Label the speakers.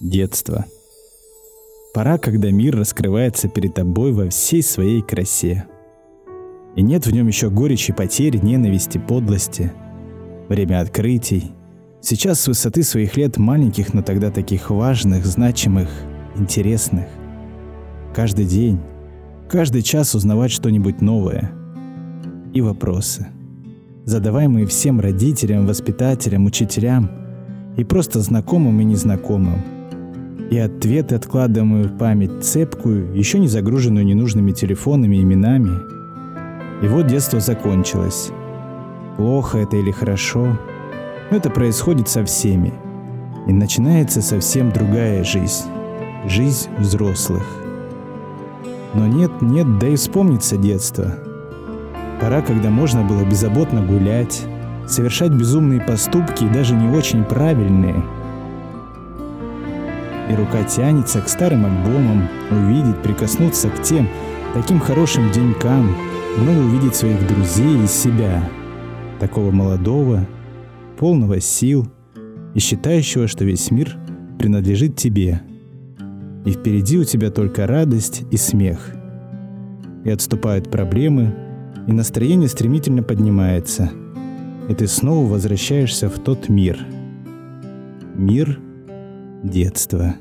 Speaker 1: Детство. Пора, когда мир раскрывается перед тобой во всей своей красе. И нет в нем еще горечи потерь, ненависти, подлости. Время открытий. Сейчас с высоты своих лет маленьких, но тогда таких важных, значимых, интересных. Каждый день, каждый час узнавать что-нибудь новое. И вопросы. Задаваемые всем родителям, воспитателям, учителям и просто знакомым и незнакомым – и ответы откладываемые в память цепкую, еще не загруженную ненужными телефонами, именами. И вот детство закончилось. Плохо это или хорошо, но это происходит со всеми. И начинается совсем другая жизнь. Жизнь взрослых. Но нет, нет, да и вспомнится детство. Пора, когда можно было беззаботно гулять, совершать безумные поступки и даже не очень правильные – и рука тянется к старым альбомам, увидеть, прикоснуться к тем таким хорошим денькам, вновь увидеть своих друзей и себя, такого молодого, полного сил и считающего, что весь мир принадлежит тебе. И впереди у тебя только радость и смех. И отступают проблемы, и настроение стремительно поднимается. И ты снова возвращаешься в тот мир. Мир детства.